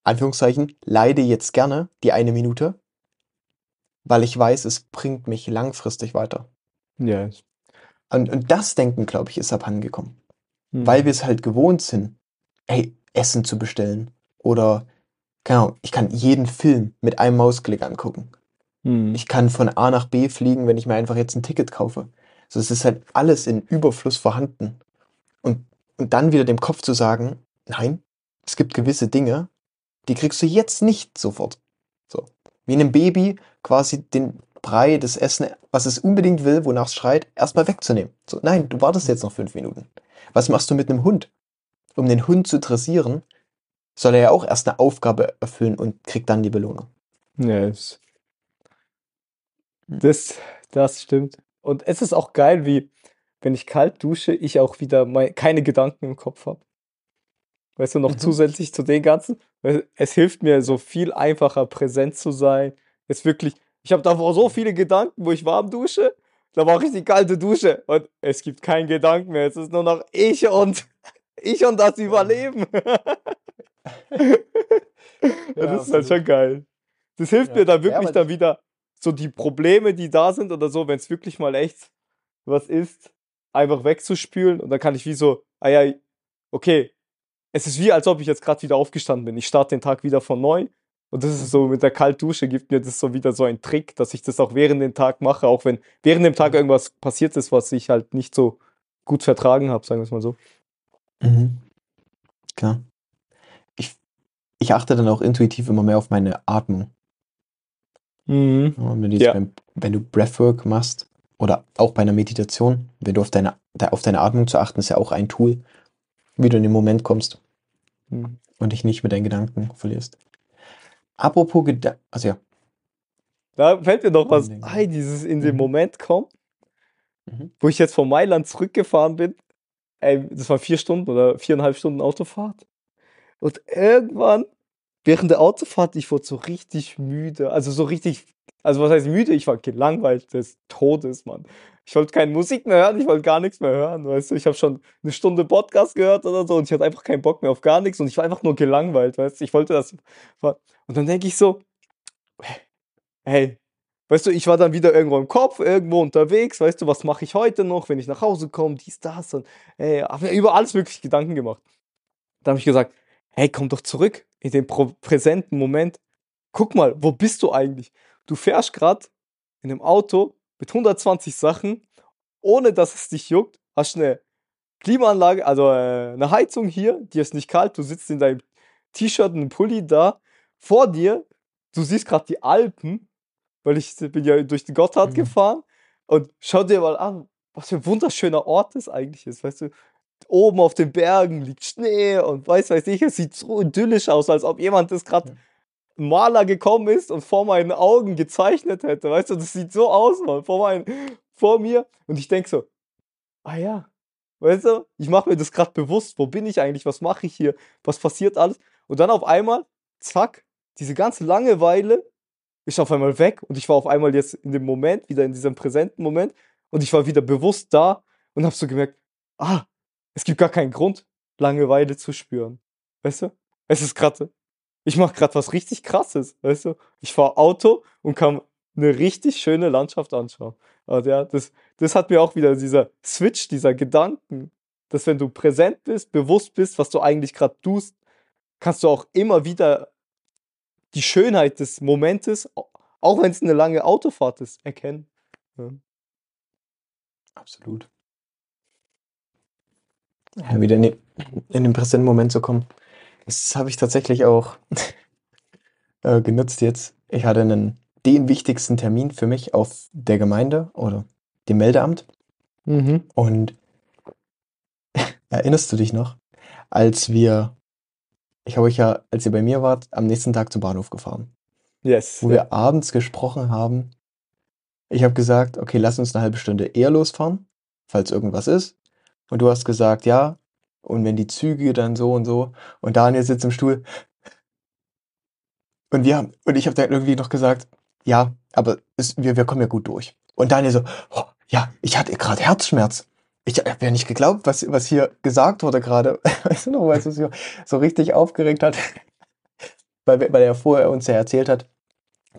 Anführungszeichen, leide jetzt gerne die eine Minute, weil ich weiß, es bringt mich langfristig weiter. Ja. Und, und das Denken, glaube ich, ist abhandengekommen. Mhm. Weil wir es halt gewohnt sind, hey, Essen zu bestellen. Oder, Ahnung, ich kann jeden Film mit einem Mausklick angucken. Mhm. Ich kann von A nach B fliegen, wenn ich mir einfach jetzt ein Ticket kaufe. So, es ist halt alles in Überfluss vorhanden. Und, und dann wieder dem Kopf zu sagen, nein, es gibt gewisse Dinge, die kriegst du jetzt nicht sofort. So. Wie einem Baby quasi den Brei, das Essen, was es unbedingt will, wonach es schreit, erstmal wegzunehmen. So, nein, du wartest jetzt noch fünf Minuten. Was machst du mit einem Hund? Um den Hund zu dressieren, soll er ja auch erst eine Aufgabe erfüllen und kriegt dann die Belohnung. Ja, es- das, das stimmt. Und es ist auch geil, wie, wenn ich kalt dusche, ich auch wieder mei- keine Gedanken im Kopf habe. Weißt du, noch Mhm. zusätzlich zu den ganzen, es hilft mir so viel einfacher präsent zu sein. Jetzt wirklich, ich habe davor so viele Gedanken, wo ich warm dusche, da mache ich die kalte Dusche und es gibt keinen Gedanken mehr. Es ist nur noch ich und ich und das Überleben. das ist halt schon geil. Das hilft Ja. mir dann Ja, wirklich dann wieder so die Probleme, die da sind oder so, wenn es wirklich mal echt was ist, einfach wegzuspülen und dann kann ich wie so, ah ja, okay, es ist wie, als ob ich jetzt gerade wieder aufgestanden bin. Ich starte den Tag wieder von neu und das ist so mit der Kaltdusche gibt mir das so wieder so ein Trick, dass ich das auch während dem Tag mache, auch wenn während dem Tag irgendwas passiert ist, was ich halt nicht so gut vertragen habe, sagen wir es mal so. Mhm. Klar. Ich, ich achte dann auch intuitiv immer mehr auf meine Atmung. Mhm. Wenn, du Ja. beim, wenn du Breathwork machst oder auch bei einer Meditation, wenn du auf deine, auf deine Atmung zu achten, ist ja auch ein Tool, wie du in den Moment kommst Mhm. und dich nicht mit deinen Gedanken verlierst. Apropos Gedanken, also ja. Da fällt mir noch was ein, dieses in den Mhm. Moment kommen, Mhm. wo ich jetzt von Mailand zurückgefahren bin. Ey, das waren vier Stunden oder viereinhalb Stunden Autofahrt. Und irgendwann, während der Autofahrt, ich wurde so richtig müde. Also so richtig, also was heißt müde? Ich war gelangweilt des Todes, Mann. Ich wollte keine Musik mehr hören, ich wollte gar nichts mehr hören, weißt du. Ich habe schon eine Stunde Podcast gehört oder so und ich hatte einfach keinen Bock mehr auf gar nichts und ich war einfach nur gelangweilt, weißt du. Ich wollte das. Und dann denke ich so, hey, weißt du, ich war dann wieder irgendwo im Kopf, irgendwo unterwegs, weißt du, was mache ich heute noch, wenn ich nach Hause komme, dies, das und ey, habe mir über alles mögliche Gedanken gemacht. Da habe ich gesagt, hey, komm doch zurück in den präsenten Moment. Guck mal, wo bist du eigentlich? Du fährst gerade in einem Auto mit 120 Sachen, ohne dass es dich juckt, hast eine Klimaanlage, also äh, eine Heizung hier, dir ist nicht kalt, du sitzt in deinem T-Shirt und einem Pulli da, vor dir, du siehst gerade die Alpen, weil ich bin ja durch den Gotthard Mhm. gefahren und schau dir mal an, was für ein wunderschöner Ort das eigentlich ist, weißt du, oben auf den Bergen liegt Schnee und weiß weiß ich, es sieht so idyllisch aus, als ob jemand das gerade Ja. Maler gekommen ist und vor meinen Augen gezeichnet hätte, weißt du, das sieht so aus, Mann, vor, mein, vor mir. Und ich denk so, ah ja, weißt du, ich mache mir das gerade bewusst, wo bin ich eigentlich, was mache ich hier, was passiert alles? Und dann auf einmal, zack, diese ganze Langeweile ist auf einmal weg. Und ich war auf einmal jetzt in dem Moment, wieder in diesem präsenten Moment. Und ich war wieder bewusst da und habe so gemerkt, ah, es gibt gar keinen Grund, Langeweile zu spüren. Weißt du? Es ist gerade, ich mache gerade was richtig krasses, weißt du? Ich fahre Auto und kann eine richtig schöne Landschaft anschauen. Also ja, das, das hat mir auch wieder dieser Switch, dieser Gedanken, dass wenn du präsent bist, bewusst bist, was du eigentlich gerade tust, kannst du auch immer wieder die Schönheit des Momentes Auch wenn es eine lange Autofahrt ist, erkennen. Ja. Absolut. Ja, wieder in den, in den präsenten Moment zu kommen. Das habe ich tatsächlich auch äh, genutzt jetzt. Ich hatte einen, den wichtigsten Termin für mich auf der Gemeinde oder dem Meldeamt. Mhm. Und erinnerst du dich noch, als wir, ich habe euch ja, als ihr bei mir wart, am nächsten Tag zum Bahnhof gefahren, Yes. wo ja. wir abends gesprochen haben. Ich habe gesagt, okay, lass uns eine halbe Stunde eher losfahren, falls irgendwas ist. Und du hast gesagt, ja. Und wenn die Züge dann so und so. Und Daniel sitzt im Stuhl. Und wir haben, und ich habe dann irgendwie noch gesagt, ja, aber es, wir, wir kommen ja gut durch. Und Daniel so, oh, ja, ich hatte gerade Herzschmerz. Ich habe ja nicht geglaubt, was, was hier gesagt wurde gerade. Weißt du noch, weil es uns so- so richtig aufgeregt hat. Weil, weil er vorher uns ja erzählt hat,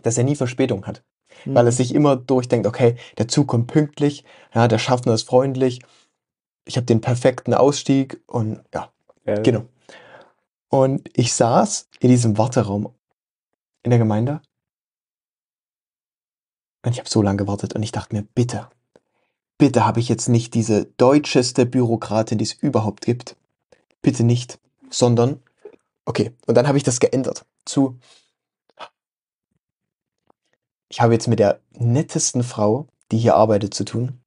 dass er nie Verspätung hat. Weil er Mhm. sich immer durchdenkt, okay, der Zug kommt pünktlich, ja, der Schaffner ist freundlich, ich habe den perfekten Ausstieg und ja, Ja. Genau. Und ich saß in diesem Warteraum in der Gemeinde und ich habe so lange gewartet und ich dachte mir, bitte, bitte habe ich jetzt nicht diese deutscheste Bürokratin, die es überhaupt gibt. Bitte nicht, sondern, okay, und dann habe ich das geändert zu, ich habe jetzt mit der nettesten Frau, die hier arbeitet, zu tun.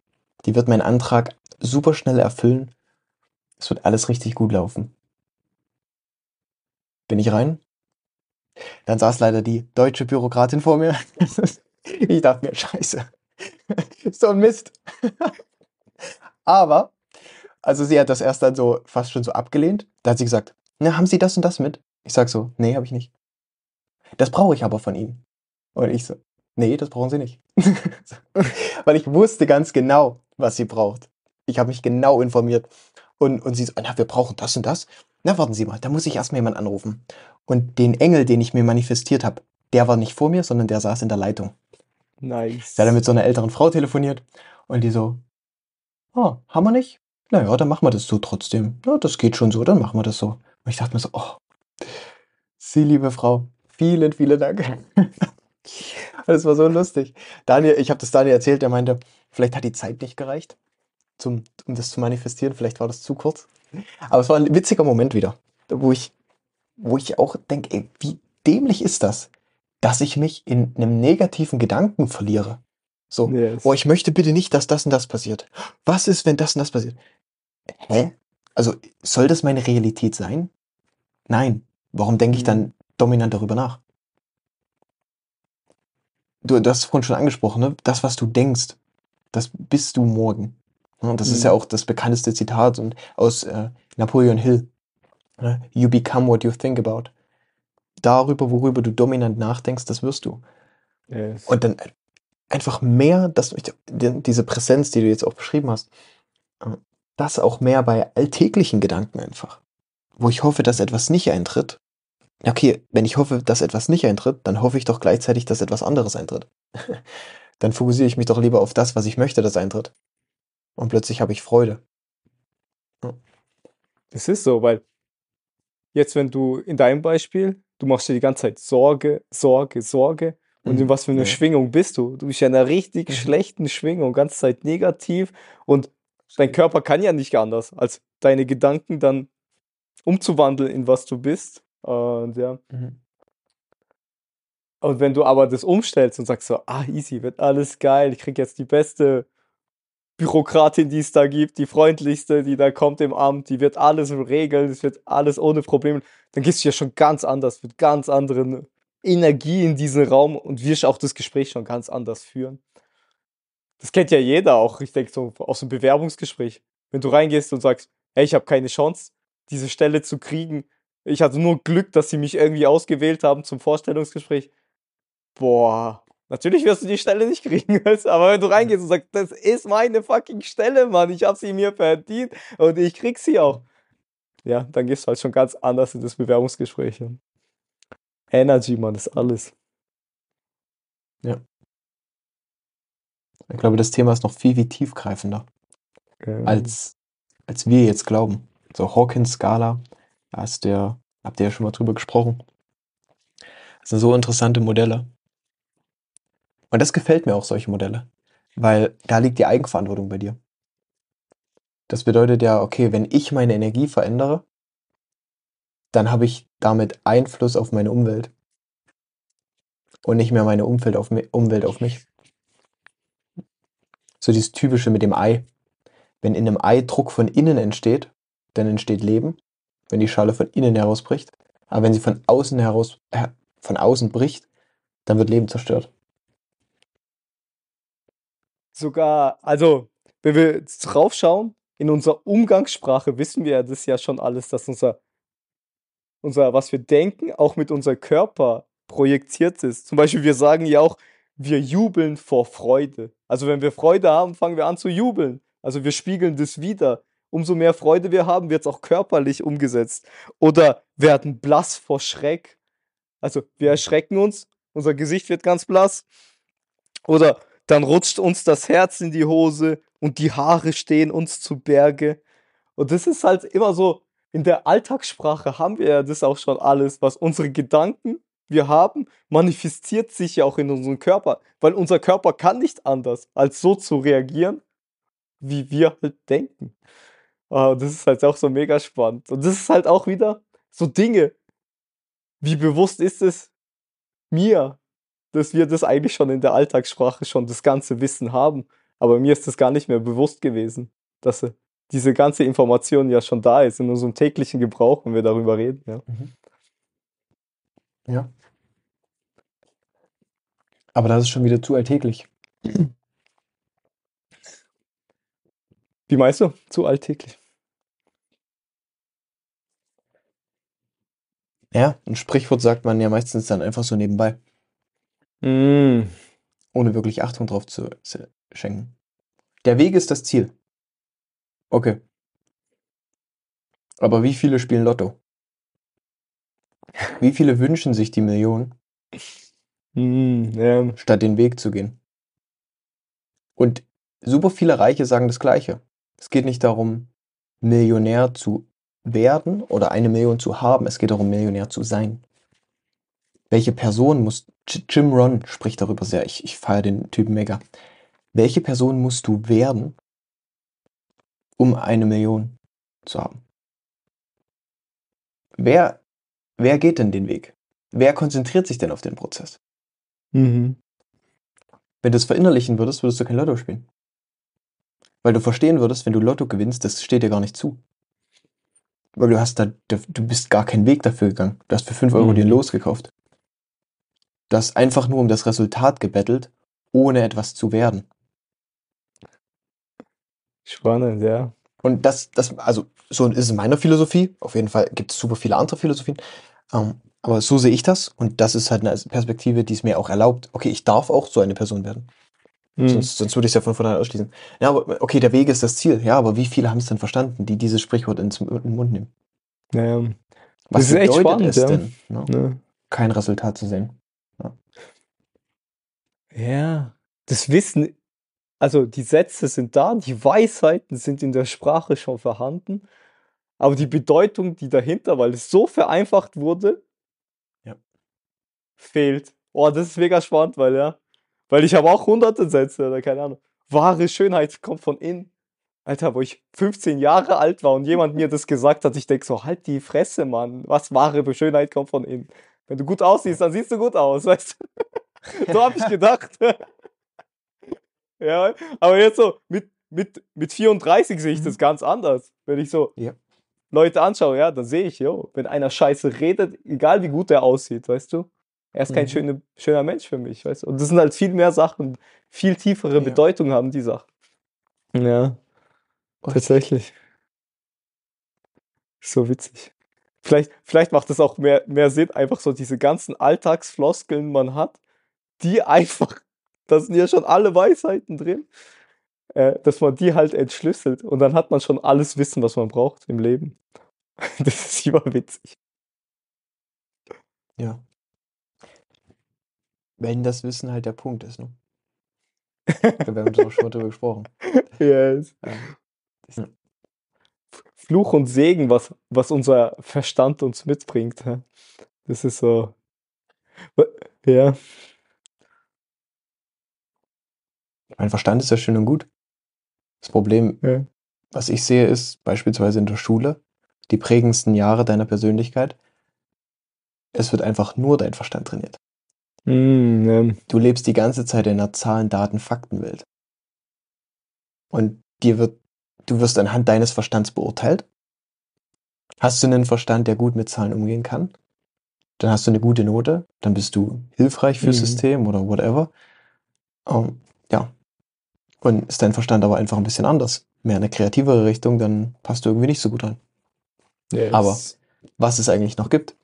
Die wird meinen Antrag super schnell erfüllen. Es wird alles richtig gut laufen. Bin ich rein? Dann saß leider die deutsche Bürokratin vor mir. Ich dachte mir, scheiße. So ein Mist. Aber, also sie hat das erst dann so fast schon so abgelehnt. Da hat sie gesagt, na, haben Sie das und das mit? Ich sag so, nee, habe ich nicht. Das brauche ich aber von Ihnen. Und ich so, nee, das brauchen Sie nicht. Weil ich wusste ganz genau, was sie braucht. Ich habe mich genau informiert. Und, und sie so, na, wir brauchen das und das. Na, warten Sie mal, da muss ich erstmal jemanden anrufen. Und den Engel, den ich mir manifestiert habe, der war nicht vor mir, sondern der saß in der Leitung. Nice. Der hat dann mit so einer älteren Frau telefoniert und die so, oh, haben wir nicht? Naja, dann machen wir das so trotzdem. Ja, das geht schon so, dann machen wir das so. Und ich dachte mir so, oh, Sie, liebe Frau, vielen, vielen Dank. Das war so lustig. Daniel, ich habe das Daniel erzählt, der meinte, vielleicht hat die Zeit nicht gereicht, zum, um das zu manifestieren. Vielleicht war das zu kurz. Aber es war ein witziger Moment wieder, wo ich, wo ich auch denke, ey, wie dämlich ist das, dass ich mich in einem negativen Gedanken verliere. So, Yes. oh, ich möchte bitte nicht, dass das und das passiert. Was ist, wenn das und das passiert? Hä? Also, soll das meine Realität sein? Nein. Warum denke ich dann dominant darüber nach? Du, du hast es vorhin schon angesprochen, ne? Das, was du denkst, das bist du morgen. Und das ist Mhm. ja auch das bekannteste Zitat und aus äh, Napoleon Hill. Ne? You become what you think about. Darüber, worüber du dominant nachdenkst, das wirst du. yes. Und dann einfach mehr, dass die- diese Präsenz, die du jetzt auch beschrieben hast, äh, das auch mehr bei alltäglichen Gedanken einfach. Wo ich hoffe, dass etwas nicht eintritt. Okay, wenn ich hoffe, dass etwas nicht eintritt, dann hoffe ich doch gleichzeitig, dass etwas anderes eintritt. dann fokussiere ich mich doch lieber auf das, was ich möchte, das eintritt. Und plötzlich habe ich Freude. Das ist so, weil jetzt, wenn du in deinem Beispiel, du machst dir die ganze Zeit Sorge, Sorge, Sorge. Und in Mhm. was für einer Ja. Schwingung bist du? Du bist ja in einer richtig Mhm. schlechten Schwingung, ganze Zeit negativ. Und dein Körper kann ja nicht anders, als deine Gedanken dann umzuwandeln in was du bist. Und ja. Mhm. Und wenn du aber das umstellst und sagst so, ah, easy, wird alles geil, ich krieg jetzt die beste Bürokratin, die es da gibt, die freundlichste, die da kommt im Amt, die wird alles regeln, es wird alles ohne Probleme, dann gehst du ja schon ganz anders, mit ganz anderen Energie in diesen Raum und wirst auch das Gespräch schon ganz anders führen. Das kennt ja jeder auch, ich denke so aus dem Bewerbungsgespräch. Wenn du reingehst und sagst, hey, ich habe keine Chance, diese Stelle zu kriegen, ich hatte nur Glück, dass sie mich irgendwie ausgewählt haben zum Vorstellungsgespräch. Boah, natürlich wirst du die Stelle nicht kriegen. du, Aber wenn du reingehst und sagst, das ist meine fucking Stelle, Mann, ich habe sie mir verdient und ich krieg sie auch. Ja, dann gehst du halt schon ganz anders in das Bewerbungsgespräch. Energy, Mann, ist alles. Ich glaube, das Thema ist noch viel, viel tiefgreifender. Ähm, als, als wir jetzt glauben. So Hawkins-Skala, da ist der, habt ihr ja schon mal drüber gesprochen. Das sind so interessante Modelle. Und das gefällt mir auch, solche Modelle. Weil da liegt die Eigenverantwortung bei dir. Das bedeutet ja, okay, wenn ich meine Energie verändere, dann habe ich damit Einfluss auf meine Umwelt. Und nicht mehr meine Umwelt auf, Umwelt auf mich. So dieses typische mit dem Ei. Wenn in einem Ei Druck von innen entsteht, dann entsteht Leben, wenn die Schale von innen herausbricht. Aber wenn sie von außen heraus, äh, von außen bricht, dann wird Leben zerstört. Sogar, also, wenn wir draufschauen, in unserer Umgangssprache wissen wir ja das ja schon alles, dass unser, unser, was wir denken, auch mit unserem Körper projiziert ist. Zum Beispiel, wir sagen ja auch, wir jubeln vor Freude. Also wenn wir Freude haben, fangen wir an zu jubeln. Also wir spiegeln das wieder. Umso mehr Freude wir haben, wird es auch körperlich umgesetzt. Oder werden blass vor Schreck. Also wir erschrecken uns, unser Gesicht wird ganz blass. Oder dann rutscht uns das Herz in die Hose und die Haare stehen uns zu Berge. Und das ist halt immer so, in der Alltagssprache haben wir ja das auch schon alles, was unsere Gedanken wir haben, manifestiert sich ja auch in unserem Körper, weil unser Körper kann nicht anders, als so zu reagieren, wie wir halt denken. Uh, das ist halt auch so mega spannend. Und das ist halt auch wieder so Dinge. Wie bewusst ist es mir, dass wir das eigentlich schon in der Alltagssprache schon das ganze Wissen haben. Aber mir ist das gar nicht mehr bewusst gewesen, dass diese ganze Information ja schon da ist in unserem täglichen Gebrauch, wenn wir darüber reden. Ja. Mhm. Ja. Aber das ist schon wieder zu alltäglich. Wie meinst du? Zu alltäglich. Ja, ein Sprichwort sagt man ja meistens dann einfach so nebenbei. Mm. Ohne wirklich Achtung drauf zu, schenken. Der Weg ist das Ziel. Okay. Aber wie viele spielen Lotto? Wie viele wünschen sich die Million, Mm, ja. statt den Weg zu gehen? Und super viele Reiche sagen das Gleiche. Es geht nicht darum, Millionär zu werden oder eine Million zu haben. Es geht darum, Millionär zu sein. Welche Person muss, Jim Ron spricht darüber sehr, ich, ich feiere den Typen mega. Welche Person musst du werden, um eine Million zu haben? Wer, wer geht denn den Weg? Wer konzentriert sich denn auf den Prozess? Mhm. Wenn du es verinnerlichen würdest, würdest du kein Lotto spielen. Weil du verstehen würdest, wenn du Lotto gewinnst, das steht dir gar nicht zu. Weil du hast da, du bist gar keinen Weg dafür gegangen. Du hast für 5 Euro mhm. den Los gekauft. Du hast einfach nur um das Resultat gebettelt, ohne etwas zu werden. Spannend, ja. Und das, das, also so ist es in meiner Philosophie. Auf jeden Fall gibt es super viele andere Philosophien. Ähm, aber so sehe ich das. Und das ist halt eine Perspektive, die es mir auch erlaubt. Okay, ich darf auch so eine Person werden. Mhm. Sonst, sonst würde ich es ja von vornherein ausschließen. Ja, aber okay, der Weg ist das Ziel. Ja, aber wie viele haben es denn verstanden, die dieses Sprichwort ins, in den Mund nehmen? Naja. Was das ist echt spannend, es ja. denn, ne? Ja. kein Resultat zu sehen? Ja. das Wissen, also die Sätze sind da, die Weisheiten sind in der Sprache schon vorhanden, aber die Bedeutung, die dahinter, weil es so vereinfacht wurde, ja. fehlt. Oh, das ist mega spannend, weil ja, weil ich habe auch hunderte Sätze oder keine Ahnung. Wahre Schönheit kommt von innen. Alter, wo ich 15 Jahre alt war und jemand mir das gesagt hat, ich denke so, halt die Fresse, Mann. Was wahre Schönheit kommt von innen. Wenn du gut aussiehst, dann siehst du gut aus, weißt du? so habe ich gedacht. ja, aber jetzt so, mit, mit, mit 34 sehe ich das mhm. ganz anders. Wenn ich so ja. Leute anschaue, ja, dann sehe ich, jo, wenn einer scheiße redet, egal wie gut er aussieht, weißt du? Er ist kein mhm. schöne, schöner Mensch für mich, weißt du? Und das sind halt viel mehr Sachen, viel tiefere ja. Bedeutung haben die Sachen. Ja. Tatsächlich. So witzig. Vielleicht, vielleicht macht es auch mehr, mehr Sinn, einfach so diese ganzen Alltagsfloskeln man hat, die einfach, da sind ja schon alle Weisheiten drin, äh, dass man die halt entschlüsselt und dann hat man schon alles Wissen, was man braucht im Leben. Das ist überwitzig. Ja. Wenn das Wissen halt der Punkt ist, ne? Wir haben so schon darüber gesprochen. Yes. Ja. Fluch und Segen, was, was unser Verstand uns mitbringt. Das ist so. Ja. Mein Verstand ist ja schön und gut. Das Problem, Ja. was ich sehe, ist beispielsweise in der Schule, die prägendsten Jahre deiner Persönlichkeit, es wird einfach nur dein Verstand trainiert. Hm, ähm, Du lebst die ganze Zeit in einer Zahlen, Daten, Faktenwelt. Und dir wird, du wirst anhand deines Verstands beurteilt. Hast du einen Verstand, der gut mit Zahlen umgehen kann? Dann hast du eine gute Note, dann bist du hilfreich fürs Mhm. System oder whatever. Ähm, ja. Und ist dein Verstand aber einfach ein bisschen anders, mehr in eine kreativere Richtung, dann passt du irgendwie nicht so gut rein. ja, Aber- Was es eigentlich noch gibt.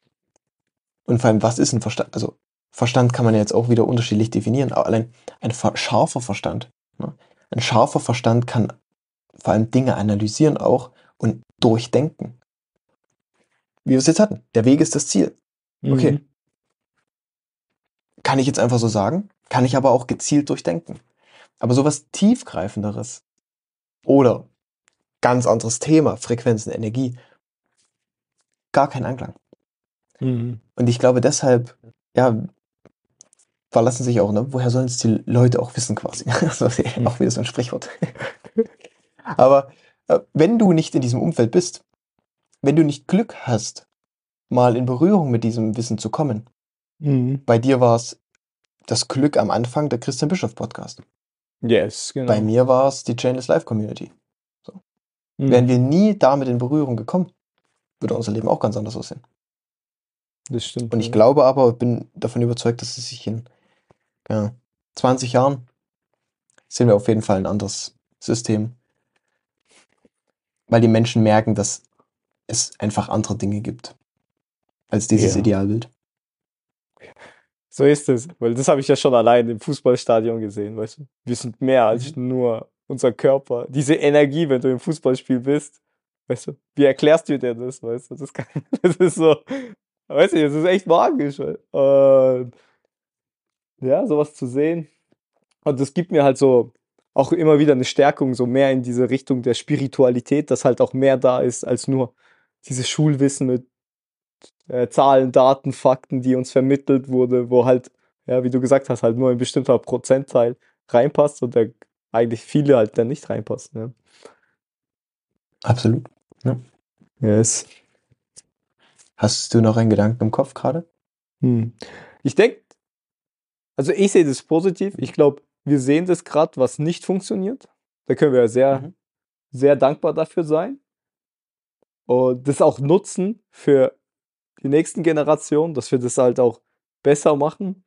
Und vor allem, was ist ein Verstand? Also, Verstand kann man ja jetzt auch wieder unterschiedlich definieren, aber allein ein scharfer Verstand. Ne? Ein scharfer Verstand kann vor allem Dinge analysieren auch und durchdenken. Wie wir es jetzt hatten. Der Weg ist das Ziel. Okay. Mhm. Kann ich jetzt einfach so sagen, kann ich aber auch gezielt durchdenken. Aber sowas tiefgreifenderes oder ganz anderes Thema, Frequenzen, Energie, gar kein Anklang. Mhm. Und ich glaube deshalb, ja, verlassen sich auch, ne? Woher sollen es die Leute auch wissen quasi? Also, auch wieder so ein Sprichwort. Aber äh, wenn du nicht in diesem Umfeld bist, wenn du nicht Glück hast, mal in Berührung mit diesem Wissen zu kommen, Mhm. bei dir war es das Glück am Anfang der Christian Bischof Podcast. Yes, genau. Bei mir war es die Chainless Life Community. Mhm. Wären wir nie damit in Berührung gekommen, würde unser Leben auch ganz anders aussehen. Das stimmt. Und ich ja. glaube aber, bin davon überzeugt, dass es sich in ja, 20 Jahren sehen wir auf jeden Fall ein anderes System. Weil die Menschen merken, dass es einfach andere Dinge gibt als dieses Ja. Idealbild. So ist es, weil das habe ich ja schon allein im Fußballstadion gesehen, weißt du. Wir sind mehr als nur unser Körper. Diese Energie, wenn du im Fußballspiel bist, weißt du, wie erklärst du dir das, weißt du? Das, kann, das ist so, weißt du, das ist echt magisch. Und ja, sowas zu sehen. Und das gibt mir halt so auch immer wieder eine Stärkung, so mehr in diese Richtung der Spiritualität, dass halt auch mehr da ist als nur dieses Schulwissen mit äh, Zahlen, Daten, Fakten, die uns vermittelt wurde, wo halt, ja, wie du gesagt hast, halt nur ein bestimmter Prozentteil reinpasst und der eigentlich viele halt dann nicht reinpassen. Ja. Absolut. Yes. Hast du noch einen Gedanken im Kopf gerade? Hm. Ich denke, also ich sehe das positiv. Ich glaube, wir sehen das gerade, was nicht funktioniert. Da können wir ja sehr, Mhm. sehr dankbar dafür sein. Und das auch nutzen für die nächsten Generationen, dass wir das halt auch besser machen.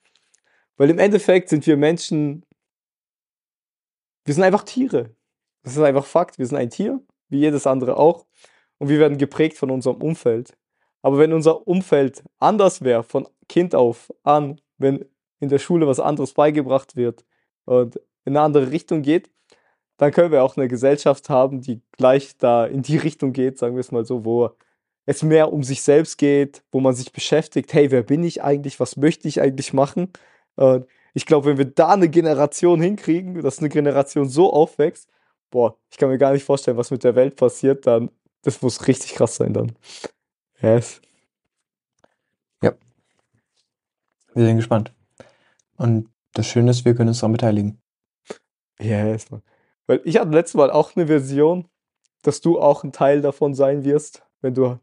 Weil im Endeffekt sind wir Menschen, wir sind einfach Tiere. Das ist einfach Fakt. Wir sind ein Tier, wie jedes andere auch. Und wir werden geprägt von unserem Umfeld. Aber wenn unser Umfeld anders wäre, von Kind auf an, wenn in der Schule was anderes beigebracht wird und in eine andere Richtung geht, dann können wir auch eine Gesellschaft haben, die gleich da in die Richtung geht, sagen wir es mal so, wo es mehr um sich selbst geht, wo man sich beschäftigt, hey, wer bin ich eigentlich, was möchte ich eigentlich machen? Und ich glaube, wenn wir da eine Generation hinkriegen, dass eine Generation so aufwächst, boah, ich kann mir gar nicht vorstellen, was mit der Welt passiert, dann, das muss richtig krass sein dann. Yes. Wir sind gespannt. Und das Schöne ist, wir können uns daran beteiligen. Yes, Mann. Weil ich hatte letztes Mal auch eine Version, dass du auch ein Teil davon sein wirst, wenn du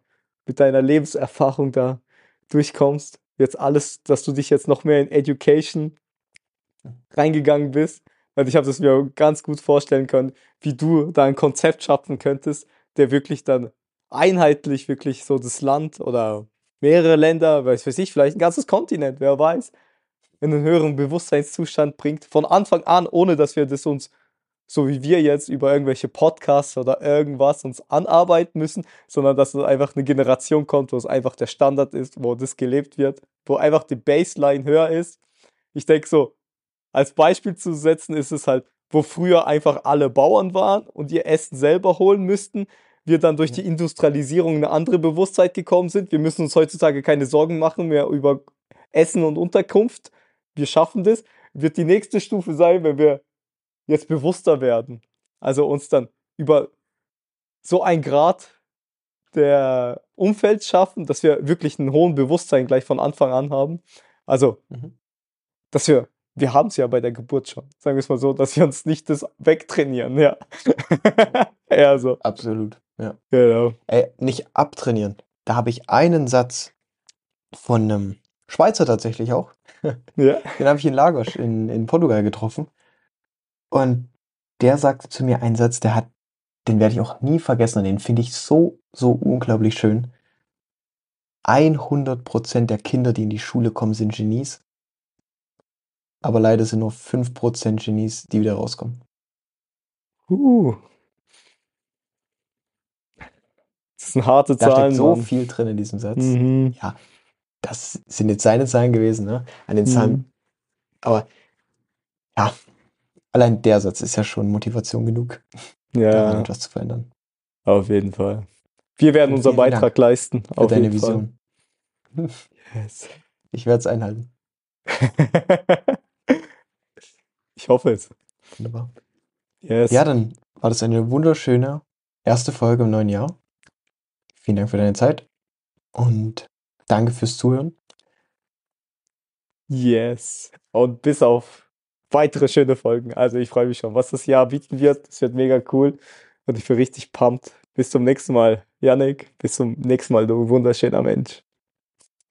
mit deiner Lebenserfahrung da durchkommst. Jetzt alles, dass du dich jetzt noch mehr in Education reingegangen bist. Und ich habe das mir ganz gut vorstellen können, wie du da ein Konzept schaffen könntest, der wirklich dann einheitlich wirklich so das Land oder mehrere Länder, weiß weiß ich, vielleicht ein ganzes Kontinent, wer weiß, in einen höheren Bewusstseinszustand bringt. Von Anfang an, ohne dass wir das uns, so wie wir jetzt, über irgendwelche Podcasts oder irgendwas uns anarbeiten müssen, sondern dass es einfach eine Generation kommt, wo es einfach der Standard ist, wo das gelebt wird, wo einfach die Baseline höher ist. Ich denke so, als Beispiel zu setzen ist es halt, wo früher einfach alle Bauern waren und ihr Essen selber holen müssten, wir dann durch die Industrialisierung in eine andere Bewusstheit gekommen sind. Wir müssen uns heutzutage keine Sorgen machen mehr über Essen und Unterkunft. Wir schaffen das. Wird die nächste Stufe sein, wenn wir jetzt bewusster werden. Also uns dann über so ein Grad der Umfeld schaffen, dass wir wirklich einen hohen Bewusstsein gleich von Anfang an haben. Also, Mhm. dass wir wir haben es ja bei der Geburt schon. Sagen wir es mal so, dass wir uns nicht das wegtrainieren, ja. ja, so. Absolut, ja. Genau. Ey, nicht abtrainieren. Da habe ich einen Satz von einem Schweizer tatsächlich auch. Ja. Den habe ich in Lagos in, in Portugal getroffen. Und der sagte zu mir einen Satz, der hat, den werde ich auch nie vergessen und den finde ich so, so unglaublich schön. 100% der Kinder, die in die Schule kommen, sind Genies. Aber leider sind nur 5% Genies, die wieder rauskommen. Uh. Das sind harte Da Zahlen. steckt so Mann. viel drin in diesem Satz. Mhm. Das sind jetzt seine Zahlen gewesen, ne? An den Zahlen. Mhm. Aber ja, allein der Satz ist ja schon Motivation genug, daran Ja, etwas zu verändern. auf jeden Fall. Wir werden unseren Beitrag leisten. Für Auf deine jeden Fall. Vision. Yes. Ich werde es einhalten. ich hoffe es. Wunderbar. Yes. Ja, dann war das eine wunderschöne erste Folge im neuen Jahr. Vielen Dank für deine Zeit und danke fürs Zuhören. Yes. Und bis auf weitere schöne Folgen. Also ich freue mich schon, was das Jahr bieten wird. Es wird mega cool. Und ich bin richtig pumped. Bis zum nächsten Mal, Yannick. Bis zum nächsten Mal, du wunderschöner Mensch.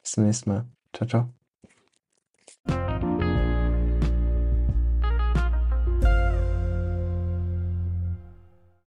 Bis zum nächsten Mal. Ciao, ciao.